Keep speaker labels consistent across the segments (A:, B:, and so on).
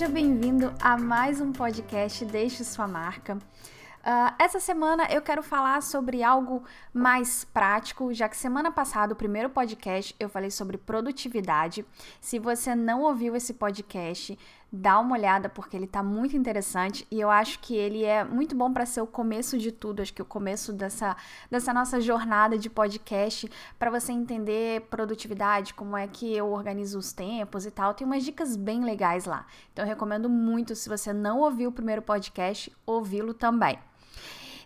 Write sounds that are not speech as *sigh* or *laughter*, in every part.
A: Seja bem-vindo a mais um podcast Deixe Sua Marca. Uh, essa semana eu quero falar sobre algo mais prático, já que semana passada, o primeiro podcast, eu falei sobre produtividade. Se você não ouviu esse podcast, dá uma olhada porque ele tá muito interessante e eu acho que ele é muito bom para ser o começo de tudo, acho que o começo dessa, dessa nossa jornada de podcast para você entender produtividade, como é que eu organizo os tempos e tal. Tem umas dicas bem legais lá. Então eu recomendo muito se você não ouviu o primeiro podcast, ouvi-lo também.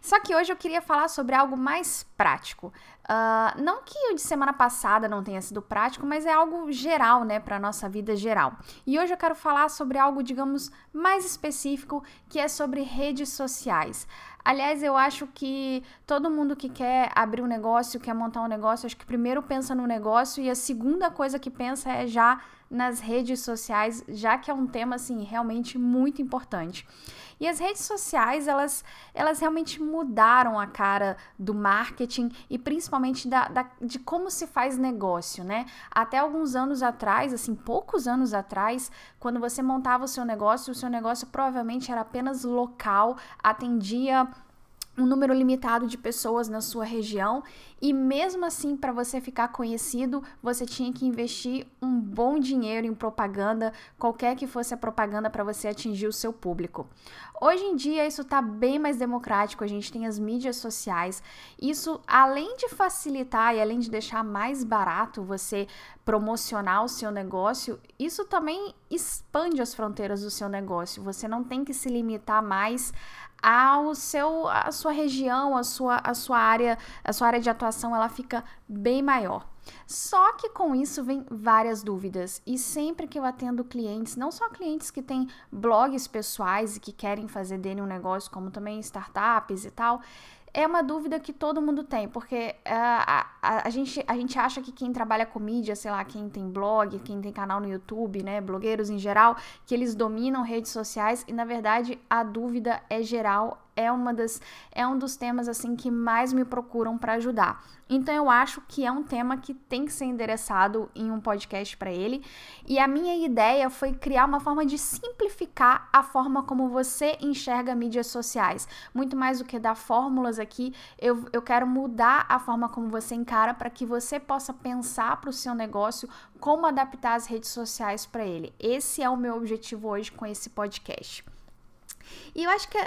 A: Só que hoje eu queria falar sobre algo mais prático. Uh, não que o de semana passada não tenha sido prático, mas é algo geral, né, para nossa vida geral. E hoje eu quero falar sobre algo, digamos, mais específico, que é sobre redes sociais. Aliás, eu acho que todo mundo que quer abrir um negócio, quer montar um negócio, acho que primeiro pensa no negócio e a segunda coisa que pensa é já nas redes sociais, já que é um tema assim realmente muito importante. E as redes sociais, elas, elas realmente mudaram a cara do marketing e principalmente da, da, de como se faz negócio, né? Até alguns anos atrás, assim, poucos anos atrás, quando você montava o seu negócio, o seu negócio provavelmente era apenas local, atendia um número limitado de pessoas na sua região e mesmo assim para você ficar conhecido, você tinha que investir um bom dinheiro em propaganda, qualquer que fosse a propaganda para você atingir o seu público. Hoje em dia isso está bem mais democrático, a gente tem as mídias sociais. Isso além de facilitar e além de deixar mais barato você promocionar o seu negócio, isso também expande as fronteiras do seu negócio. Você não tem que se limitar mais ao seu a sua região, a sua, a sua área, a sua área de atuação, ela fica bem maior. Só que com isso vem várias dúvidas. E sempre que eu atendo clientes, não só clientes que têm blogs pessoais e que querem fazer dele um negócio, como também startups e tal, é uma dúvida que todo mundo tem, porque uh, a, a, a, gente, a gente acha que quem trabalha com mídia, sei lá, quem tem blog, quem tem canal no YouTube, né, blogueiros em geral, que eles dominam redes sociais e na verdade a dúvida é geral, é uma das é um dos temas assim que mais me procuram para ajudar. Então eu acho que é um tema que tem que ser endereçado em um podcast para ele. E a minha ideia foi criar uma forma de simplificar a forma como você enxerga mídias sociais. Muito mais do que dar fórmulas aqui, eu, eu quero mudar a forma como você encara para que você possa pensar para o seu negócio como adaptar as redes sociais para ele. Esse é o meu objetivo hoje com esse podcast. E eu acho que,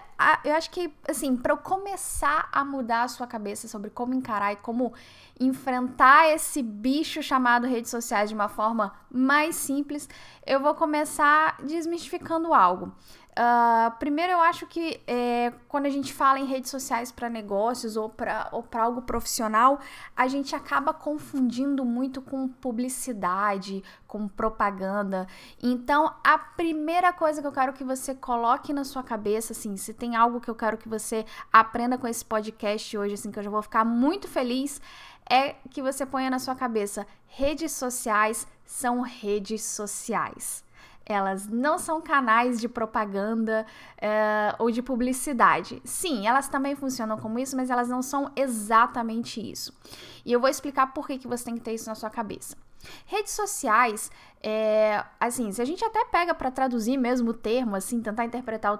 A: eu acho que assim, para eu começar a mudar a sua cabeça sobre como encarar e como enfrentar esse bicho chamado redes sociais de uma forma mais simples, eu vou começar desmistificando algo. Uh, primeiro, eu acho que é, quando a gente fala em redes sociais para negócios ou para ou algo profissional, a gente acaba confundindo muito com publicidade, com propaganda. Então, a primeira coisa que eu quero que você coloque na sua cabeça, assim, se tem algo que eu quero que você aprenda com esse podcast hoje, assim, que eu já vou ficar muito feliz, é que você ponha na sua cabeça: redes sociais são redes sociais. Elas não são canais de propaganda uh, ou de publicidade. Sim, elas também funcionam como isso, mas elas não são exatamente isso. E eu vou explicar por que, que você tem que ter isso na sua cabeça. Redes sociais, é, assim, se a gente até pega para traduzir mesmo o termo, assim, tentar interpretar o,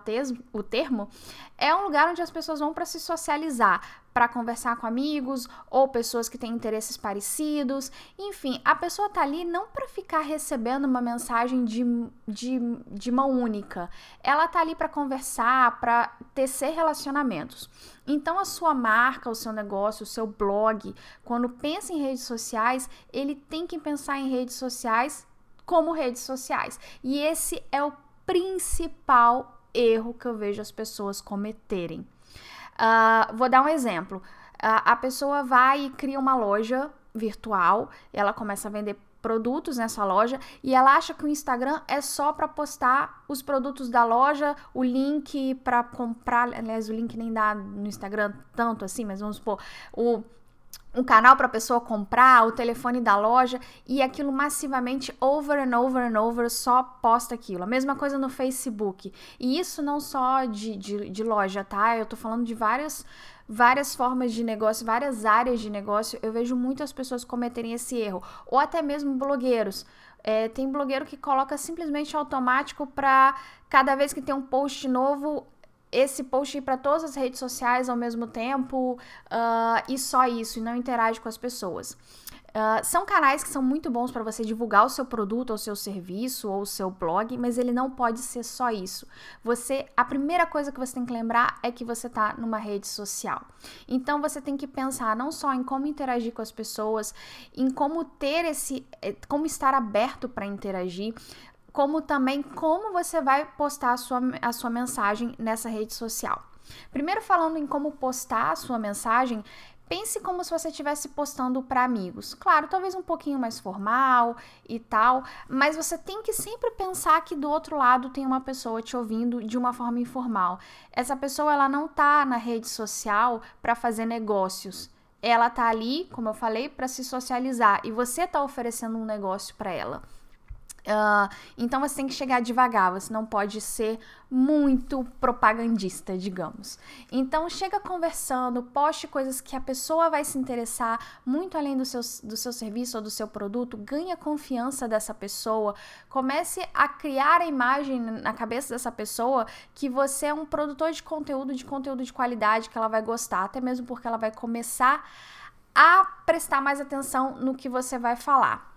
A: o termo, é um lugar onde as pessoas vão para se socializar, para conversar com amigos ou pessoas que têm interesses parecidos. Enfim, a pessoa tá ali não para ficar recebendo uma mensagem de, de, de mão única. Ela tá ali para conversar, para tecer relacionamentos. Então, a sua marca, o seu negócio, o seu blog, quando pensa em redes sociais, ele tem que pensar em redes sociais como redes sociais. E esse é o principal erro que eu vejo as pessoas cometerem. Uh, vou dar um exemplo. Uh, a pessoa vai e cria uma loja virtual, ela começa a vender produtos nessa loja e ela acha que o Instagram é só para postar os produtos da loja, o link para comprar, aliás, o link nem dá no Instagram tanto assim, mas vamos supor, o um canal para a pessoa comprar, o telefone da loja e aquilo massivamente over and over and over só posta aquilo. A mesma coisa no Facebook. E isso não só de, de, de loja, tá? Eu tô falando de várias várias formas de negócio, várias áreas de negócio, eu vejo muitas pessoas cometerem esse erro. Ou até mesmo blogueiros. É, tem blogueiro que coloca simplesmente automático para cada vez que tem um post novo, esse post ir para todas as redes sociais ao mesmo tempo uh, e só isso, e não interage com as pessoas. Uh, são canais que são muito bons para você divulgar o seu produto, ou seu serviço, ou o seu blog, mas ele não pode ser só isso. Você, a primeira coisa que você tem que lembrar é que você está numa rede social. Então você tem que pensar não só em como interagir com as pessoas, em como ter esse, eh, como estar aberto para interagir, como também como você vai postar a sua, a sua mensagem nessa rede social. Primeiro, falando em como postar a sua mensagem, pense como se você estivesse postando para amigos. Claro, talvez um pouquinho mais formal e tal, mas você tem que sempre pensar que do outro lado tem uma pessoa te ouvindo de uma forma informal. Essa pessoa ela não tá na rede social para fazer negócios. Ela tá ali, como eu falei, para se socializar e você tá oferecendo um negócio para ela. Uh, então você tem que chegar devagar, você não pode ser muito propagandista, digamos. Então chega conversando, poste coisas que a pessoa vai se interessar, muito além do seu, do seu serviço ou do seu produto, ganha confiança dessa pessoa, comece a criar a imagem na cabeça dessa pessoa que você é um produtor de conteúdo, de conteúdo de qualidade que ela vai gostar, até mesmo porque ela vai começar a prestar mais atenção no que você vai falar.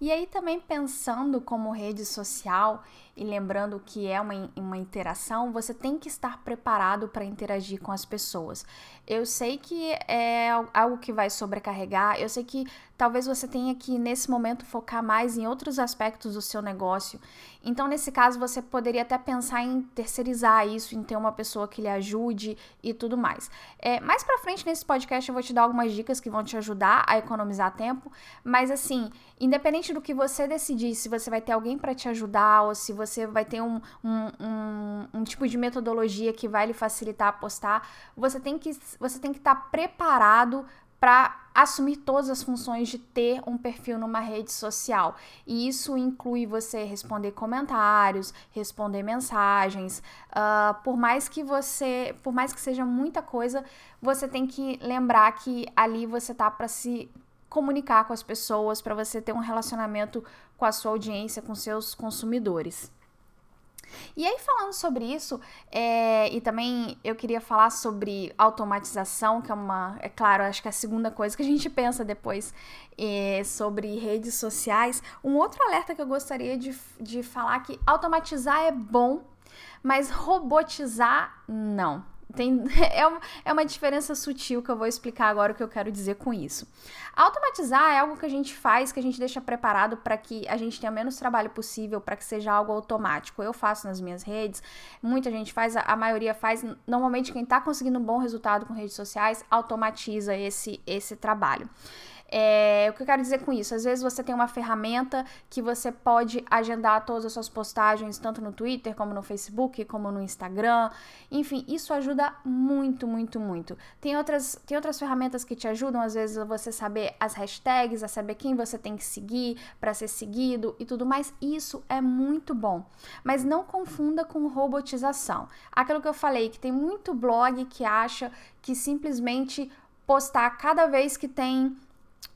A: E aí também pensando como rede social e lembrando que é uma, uma interação, você tem que estar preparado para interagir com as pessoas. Eu sei que é algo que vai sobrecarregar, eu sei que talvez você tenha que, nesse momento, focar mais em outros aspectos do seu negócio. Então, nesse caso, você poderia até pensar em terceirizar isso, em ter uma pessoa que lhe ajude e tudo mais. É, mais para frente nesse podcast, eu vou te dar algumas dicas que vão te ajudar a economizar tempo, mas assim, independente do que você decidir, se você vai ter alguém para te ajudar ou se você vai ter um, um, um, um, tipo de metodologia que vai lhe facilitar a postar, você tem que você tem que estar tá preparado para assumir todas as funções de ter um perfil numa rede social. E isso inclui você responder comentários, responder mensagens. Uh, por mais que você, por mais que seja muita coisa, você tem que lembrar que ali você tá para se comunicar com as pessoas, para você ter um relacionamento com a sua audiência, com seus consumidores. E aí, falando sobre isso, é, e também eu queria falar sobre automatização, que é uma, é claro, acho que é a segunda coisa que a gente pensa depois é, sobre redes sociais. Um outro alerta que eu gostaria de, de falar que automatizar é bom, mas robotizar não. Tem, *laughs* é, uma, é uma diferença sutil que eu vou explicar agora o que eu quero dizer com isso. Automatizar é algo que a gente faz, que a gente deixa preparado para que a gente tenha menos trabalho possível, para que seja algo automático. Eu faço nas minhas redes, muita gente faz, a, a maioria faz. Normalmente, quem está conseguindo um bom resultado com redes sociais automatiza esse, esse trabalho. É, o que eu quero dizer com isso? Às vezes você tem uma ferramenta que você pode agendar todas as suas postagens, tanto no Twitter, como no Facebook, como no Instagram. Enfim, isso ajuda muito, muito, muito. Tem outras, tem outras ferramentas que te ajudam, às vezes, a você saber as hashtags, a saber quem você tem que seguir para ser seguido e tudo mais. Isso é muito bom. Mas não confunda com robotização. Aquilo que eu falei, que tem muito blog que acha que simplesmente postar cada vez que tem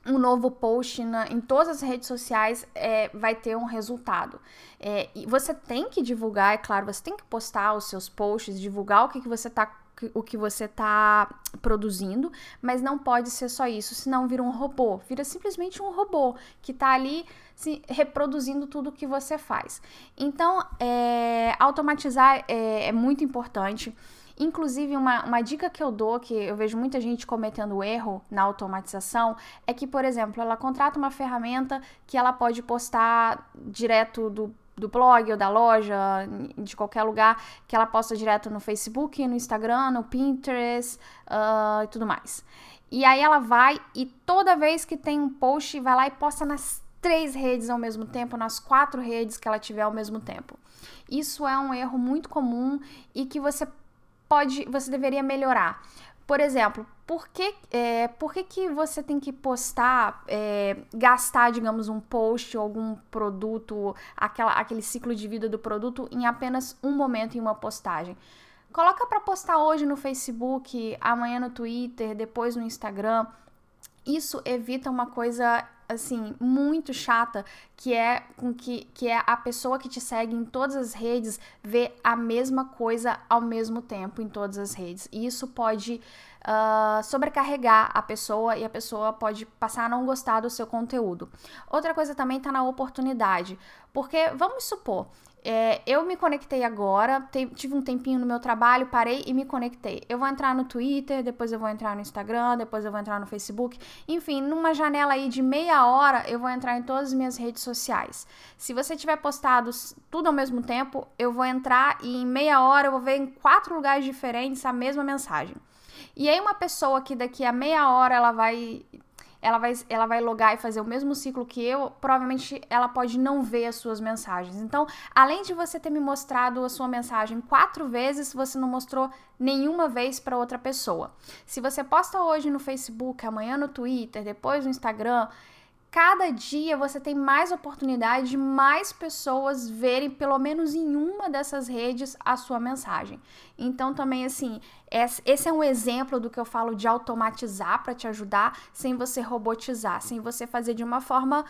A: um novo post na, em todas as redes sociais é, vai ter um resultado. É, e você tem que divulgar, é claro, você tem que postar os seus posts, divulgar o que, que você está o que você está produzindo, mas não pode ser só isso, senão vira um robô, vira simplesmente um robô que está ali se, reproduzindo tudo que você faz. Então, é, automatizar é, é muito importante. Inclusive, uma, uma dica que eu dou, que eu vejo muita gente cometendo erro na automatização, é que, por exemplo, ela contrata uma ferramenta que ela pode postar direto do do blog ou da loja, de qualquer lugar, que ela posta direto no Facebook, no Instagram, no Pinterest uh, e tudo mais. E aí ela vai e toda vez que tem um post, vai lá e posta nas três redes ao mesmo tempo, nas quatro redes que ela tiver ao mesmo tempo. Isso é um erro muito comum e que você pode, você deveria melhorar. Por exemplo, por que, é, por que, que você tem que postar, é, gastar, digamos, um post ou algum produto, aquela, aquele ciclo de vida do produto em apenas um momento em uma postagem? Coloca para postar hoje no Facebook, amanhã no Twitter, depois no Instagram. Isso evita uma coisa assim, muito chata, que é com que, que é a pessoa que te segue em todas as redes ver a mesma coisa ao mesmo tempo em todas as redes. E isso pode uh, sobrecarregar a pessoa e a pessoa pode passar a não gostar do seu conteúdo. Outra coisa também está na oportunidade, porque vamos supor, é, eu me conectei agora, te, tive um tempinho no meu trabalho, parei e me conectei. Eu vou entrar no Twitter, depois eu vou entrar no Instagram, depois eu vou entrar no Facebook. Enfim, numa janela aí de meia hora, eu vou entrar em todas as minhas redes sociais. Se você tiver postado tudo ao mesmo tempo, eu vou entrar e em meia hora eu vou ver em quatro lugares diferentes a mesma mensagem. E aí uma pessoa que daqui a meia hora ela vai ela vai, ela vai logar e fazer o mesmo ciclo que eu, provavelmente ela pode não ver as suas mensagens. Então, além de você ter me mostrado a sua mensagem quatro vezes, você não mostrou nenhuma vez para outra pessoa. Se você posta hoje no Facebook, amanhã no Twitter, depois no Instagram, cada dia você tem mais oportunidade de mais pessoas verem, pelo menos em uma dessas redes, a sua mensagem. Então, também, assim, esse é um exemplo do que eu falo de automatizar para te ajudar, sem você robotizar, sem você fazer de uma forma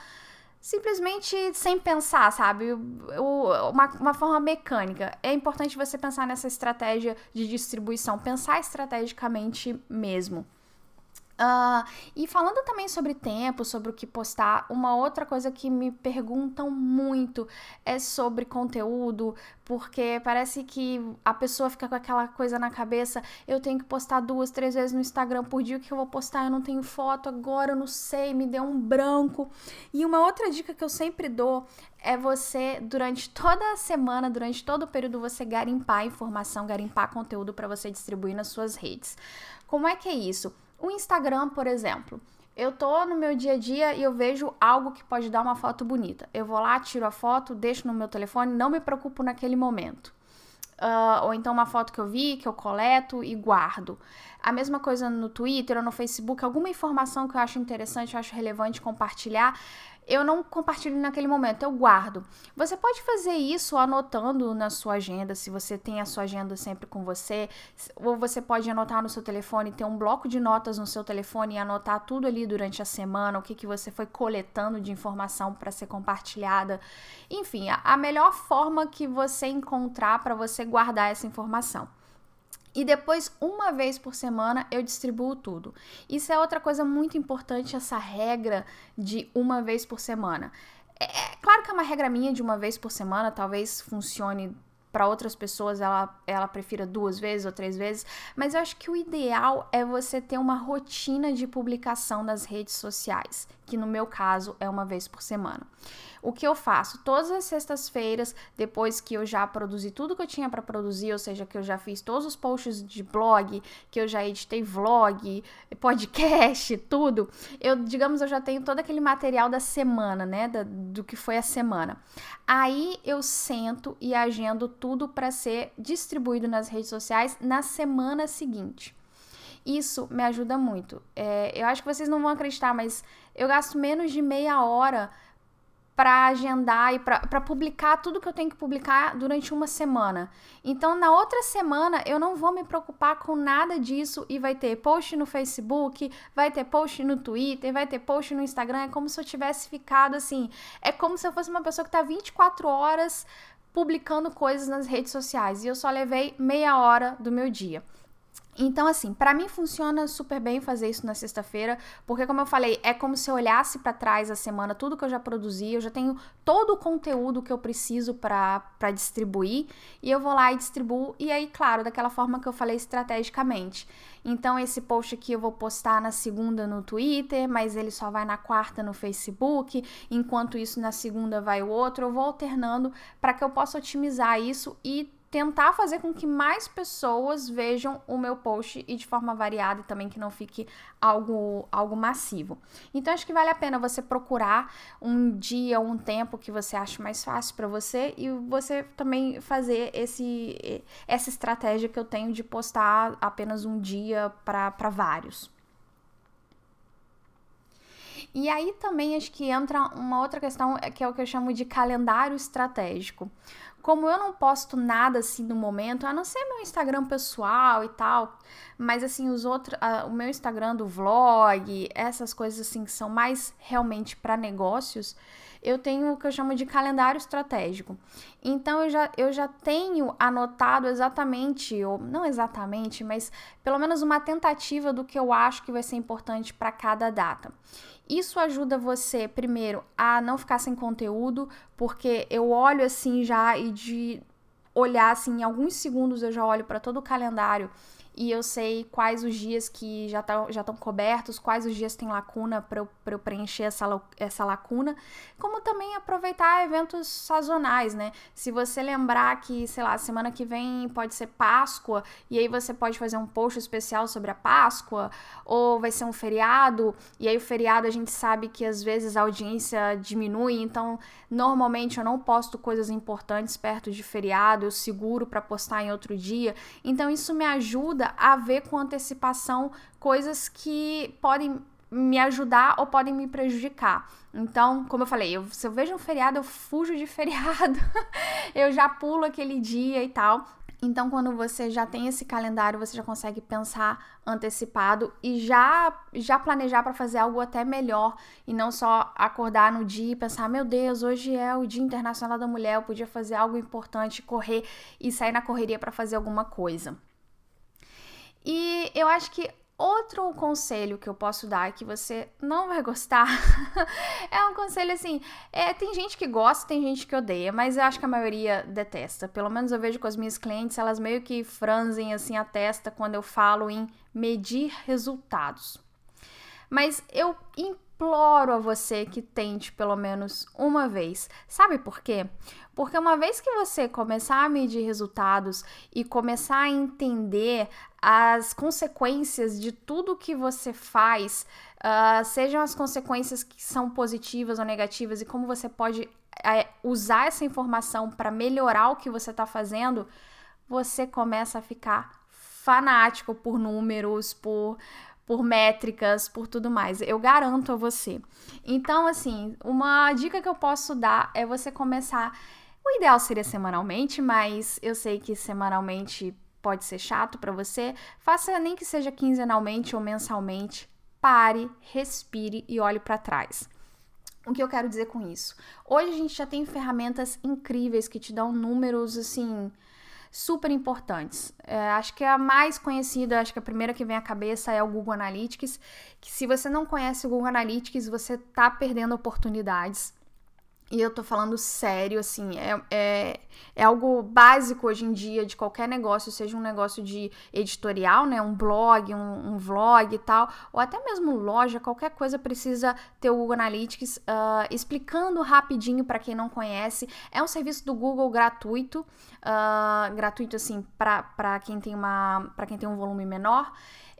A: simplesmente sem pensar, sabe? Uma, uma forma mecânica. É importante você pensar nessa estratégia de distribuição, pensar estrategicamente mesmo. Uh, e falando também sobre tempo, sobre o que postar, uma outra coisa que me perguntam muito é sobre conteúdo, porque parece que a pessoa fica com aquela coisa na cabeça: eu tenho que postar duas, três vezes no Instagram por dia, o que eu vou postar? Eu não tenho foto agora, eu não sei, me deu um branco. E uma outra dica que eu sempre dou é você, durante toda a semana, durante todo o período, você garimpar informação, garimpar conteúdo para você distribuir nas suas redes. Como é que é isso? O Instagram, por exemplo, eu tô no meu dia a dia e eu vejo algo que pode dar uma foto bonita. Eu vou lá, tiro a foto, deixo no meu telefone, não me preocupo naquele momento. Uh, ou então uma foto que eu vi, que eu coleto e guardo. A mesma coisa no Twitter ou no Facebook, alguma informação que eu acho interessante, eu acho relevante compartilhar, eu não compartilho naquele momento, eu guardo. Você pode fazer isso anotando na sua agenda, se você tem a sua agenda sempre com você, ou você pode anotar no seu telefone, ter um bloco de notas no seu telefone e anotar tudo ali durante a semana, o que, que você foi coletando de informação para ser compartilhada. Enfim, a melhor forma que você encontrar para você guardar essa informação. E depois, uma vez por semana, eu distribuo tudo. Isso é outra coisa muito importante, essa regra de uma vez por semana. É, é claro que é uma regra minha de uma vez por semana, talvez funcione para outras pessoas ela, ela prefira duas vezes ou três vezes, mas eu acho que o ideal é você ter uma rotina de publicação nas redes sociais, que no meu caso é uma vez por semana. O que eu faço? Todas as sextas-feiras, depois que eu já produzi tudo que eu tinha para produzir, ou seja, que eu já fiz todos os posts de blog, que eu já editei vlog, podcast, *laughs* tudo, eu, digamos, eu já tenho todo aquele material da semana, né, da, do que foi a semana. Aí eu sento e agendo tudo para ser distribuído nas redes sociais na semana seguinte. Isso me ajuda muito. É, eu acho que vocês não vão acreditar, mas eu gasto menos de meia hora para agendar e para publicar tudo que eu tenho que publicar durante uma semana. Então, na outra semana, eu não vou me preocupar com nada disso e vai ter post no Facebook, vai ter post no Twitter, vai ter post no Instagram. É como se eu tivesse ficado assim. É como se eu fosse uma pessoa que está 24 horas publicando coisas nas redes sociais e eu só levei meia hora do meu dia. Então, assim, para mim funciona super bem fazer isso na sexta-feira, porque, como eu falei, é como se eu olhasse para trás a semana, tudo que eu já produzi, eu já tenho todo o conteúdo que eu preciso para distribuir, e eu vou lá e distribuo, e aí, claro, daquela forma que eu falei estrategicamente. Então, esse post aqui eu vou postar na segunda no Twitter, mas ele só vai na quarta no Facebook, enquanto isso na segunda vai o outro, eu vou alternando para que eu possa otimizar isso e tentar fazer com que mais pessoas vejam o meu post e de forma variada e também que não fique algo, algo massivo. Então acho que vale a pena você procurar um dia ou um tempo que você ache mais fácil para você e você também fazer esse essa estratégia que eu tenho de postar apenas um dia para vários. E aí também acho que entra uma outra questão que é o que eu chamo de calendário estratégico como eu não posto nada assim no momento, a não ser meu Instagram pessoal e tal, mas assim, os outros, uh, o meu Instagram do vlog, essas coisas assim que são mais realmente para negócios, eu tenho o que eu chamo de calendário estratégico. Então eu já, eu já tenho anotado exatamente, ou não exatamente, mas pelo menos uma tentativa do que eu acho que vai ser importante para cada data. Isso ajuda você, primeiro, a não ficar sem conteúdo, porque eu olho assim já e de olhar assim, em alguns segundos eu já olho para todo o calendário e eu sei quais os dias que já estão já cobertos, quais os dias tem lacuna para eu, eu preencher essa, essa lacuna, como também aproveitar eventos sazonais, né? Se você lembrar que, sei lá, semana que vem pode ser Páscoa, e aí você pode fazer um post especial sobre a Páscoa, ou vai ser um feriado, e aí o feriado a gente sabe que às vezes a audiência diminui, então normalmente eu não posto coisas importantes perto de feriado, eu seguro para postar em outro dia, então isso me ajuda ajuda a ver com antecipação coisas que podem me ajudar ou podem me prejudicar. Então, como eu falei, eu, se eu vejo um feriado, eu fujo de *laughs* feriado, eu já pulo aquele dia e tal. Então, quando você já tem esse calendário, você já consegue pensar antecipado e já já planejar para fazer algo até melhor e não só acordar no dia e pensar, meu Deus, hoje é o Dia Internacional da Mulher, eu podia fazer algo importante, correr e sair na correria para fazer alguma coisa. E eu acho que outro conselho que eu posso dar que você não vai gostar *laughs* é um conselho assim: é, tem gente que gosta, tem gente que odeia, mas eu acho que a maioria detesta. Pelo menos eu vejo com as minhas clientes, elas meio que franzem assim a testa quando eu falo em medir resultados. Mas eu imploro a você que tente pelo menos uma vez. Sabe por quê? Porque uma vez que você começar a medir resultados e começar a entender as consequências de tudo que você faz, uh, sejam as consequências que são positivas ou negativas e como você pode é, usar essa informação para melhorar o que você está fazendo, você começa a ficar fanático por números, por por métricas, por tudo mais. Eu garanto a você. Então, assim, uma dica que eu posso dar é você começar. O ideal seria semanalmente, mas eu sei que semanalmente pode ser chato para você. Faça nem que seja quinzenalmente ou mensalmente. Pare, respire e olhe para trás. O que eu quero dizer com isso? Hoje a gente já tem ferramentas incríveis que te dão números assim super importantes. É, acho que a mais conhecida, acho que a primeira que vem à cabeça é o Google Analytics, que se você não conhece o Google Analytics, você está perdendo oportunidades. E eu tô falando sério, assim, é, é, é algo básico hoje em dia de qualquer negócio, seja um negócio de editorial, né, um blog, um, um vlog e tal, ou até mesmo loja, qualquer coisa precisa ter o Google Analytics. Uh, explicando rapidinho para quem não conhece, é um serviço do Google gratuito, uh, gratuito assim para quem tem uma para quem tem um volume menor.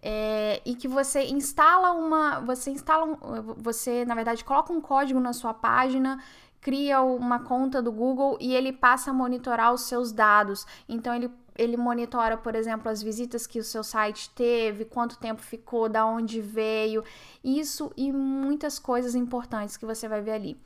A: É, e que você instala uma. Você instala. Um, você, na verdade, coloca um código na sua página cria uma conta do Google e ele passa a monitorar os seus dados. Então ele ele monitora, por exemplo, as visitas que o seu site teve, quanto tempo ficou, da onde veio, isso e muitas coisas importantes que você vai ver ali.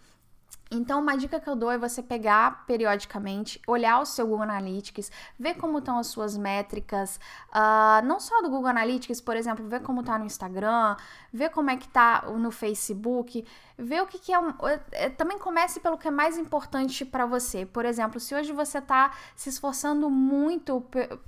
A: Então, uma dica que eu dou é você pegar periodicamente, olhar o seu Google Analytics, ver como estão as suas métricas, uh, não só do Google Analytics, por exemplo, ver como está no Instagram, ver como é que está no Facebook, ver o que, que é, um, é, Também comece pelo que é mais importante para você. Por exemplo, se hoje você está se esforçando muito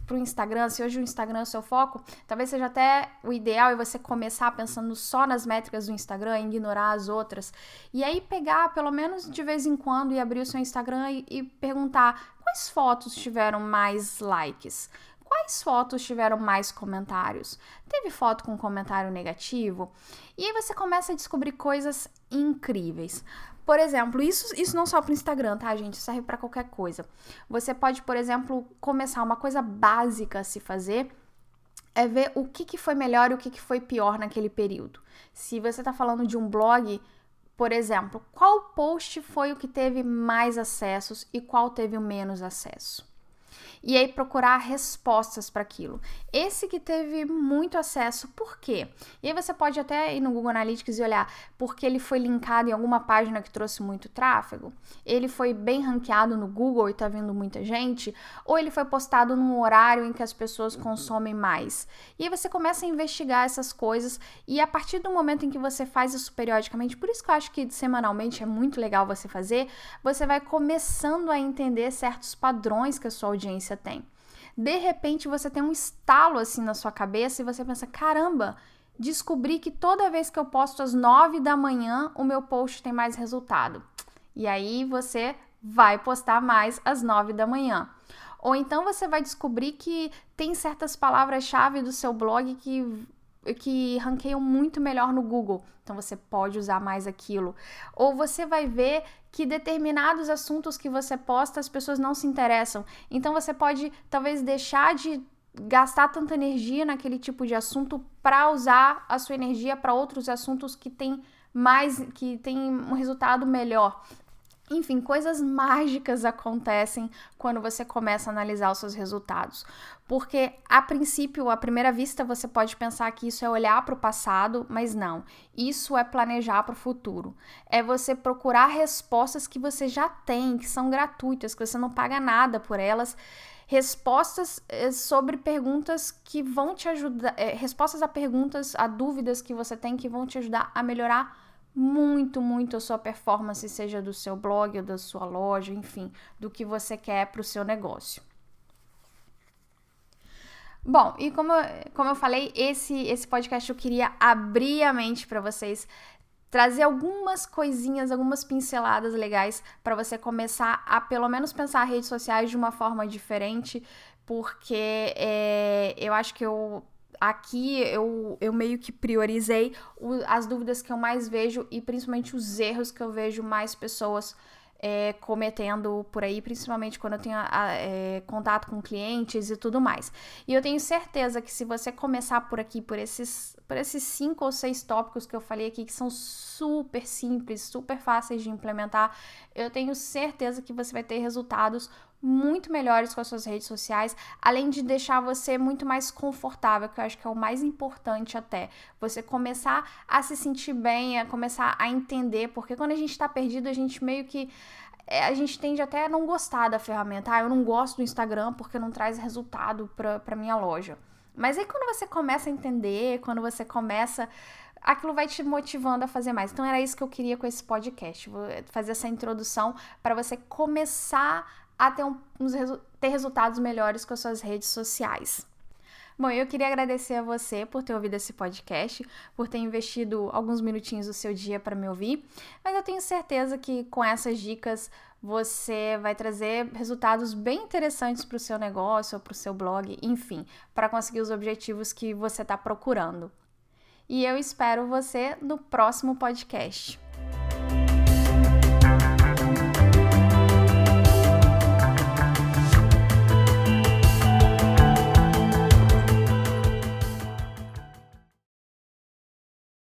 A: para o Instagram, se hoje o Instagram é o seu foco, talvez seja até o ideal é você começar pensando só nas métricas do Instagram, ignorar as outras. E aí pegar pelo menos de vez em quando e abrir o seu Instagram e, e perguntar quais fotos tiveram mais likes. Quais fotos tiveram mais comentários? Teve foto com comentário negativo? E aí você começa a descobrir coisas incríveis. Por exemplo, isso, isso não só para o Instagram, tá, gente? Serve para qualquer coisa. Você pode, por exemplo, começar uma coisa básica a se fazer é ver o que, que foi melhor e o que, que foi pior naquele período. Se você está falando de um blog, por exemplo, qual post foi o que teve mais acessos e qual teve o menos acesso? E aí procurar respostas para aquilo. Esse que teve muito acesso, por quê? E aí você pode até ir no Google Analytics e olhar porque ele foi linkado em alguma página que trouxe muito tráfego, ele foi bem ranqueado no Google e tá vindo muita gente, ou ele foi postado num horário em que as pessoas consomem mais. E aí você começa a investigar essas coisas e a partir do momento em que você faz isso periodicamente, por isso que eu acho que semanalmente é muito legal você fazer, você vai começando a entender certos padrões que a sua audiência você tem. De repente você tem um estalo assim na sua cabeça e você pensa: caramba, descobri que toda vez que eu posto às 9 da manhã, o meu post tem mais resultado. E aí você vai postar mais às 9 da manhã. Ou então você vai descobrir que tem certas palavras-chave do seu blog que que ranqueiam muito melhor no Google. Então você pode usar mais aquilo. Ou você vai ver que determinados assuntos que você posta as pessoas não se interessam. Então você pode talvez deixar de gastar tanta energia naquele tipo de assunto para usar a sua energia para outros assuntos que têm mais que tem um resultado melhor. Enfim, coisas mágicas acontecem quando você começa a analisar os seus resultados. Porque, a princípio, à primeira vista, você pode pensar que isso é olhar para o passado, mas não. Isso é planejar para o futuro. É você procurar respostas que você já tem, que são gratuitas, que você não paga nada por elas respostas eh, sobre perguntas que vão te ajudar, eh, respostas a perguntas, a dúvidas que você tem que vão te ajudar a melhorar muito, muito a sua performance, seja do seu blog ou da sua loja, enfim, do que você quer para o seu negócio. Bom, e como, como eu falei, esse, esse podcast eu queria abrir a mente para vocês, trazer algumas coisinhas, algumas pinceladas legais para você começar a pelo menos pensar redes sociais de uma forma diferente, porque é, eu acho que eu aqui eu, eu meio que priorizei o, as dúvidas que eu mais vejo e principalmente os erros que eu vejo mais pessoas é, cometendo por aí, principalmente quando eu tenho a, é, contato com clientes e tudo mais. E eu tenho certeza que se você começar por aqui, por esses, por esses cinco ou seis tópicos que eu falei aqui, que são super simples, super fáceis de implementar, eu tenho certeza que você vai ter resultados muito melhores com as suas redes sociais, além de deixar você muito mais confortável, que eu acho que é o mais importante até. Você começar a se sentir bem, a começar a entender, porque quando a gente tá perdido, a gente meio que é, a gente tende até a não gostar da ferramenta. Ah, eu não gosto do Instagram porque não traz resultado para minha loja. Mas aí quando você começa a entender, quando você começa aquilo vai te motivando a fazer mais. Então era isso que eu queria com esse podcast, vou fazer essa introdução para você começar a ter, um, ter resultados melhores com as suas redes sociais. Bom, eu queria agradecer a você por ter ouvido esse podcast, por ter investido alguns minutinhos do seu dia para me ouvir, mas eu tenho certeza que com essas dicas você vai trazer resultados bem interessantes para o seu negócio para o seu blog, enfim, para conseguir os objetivos que você está procurando. E eu espero você no próximo podcast.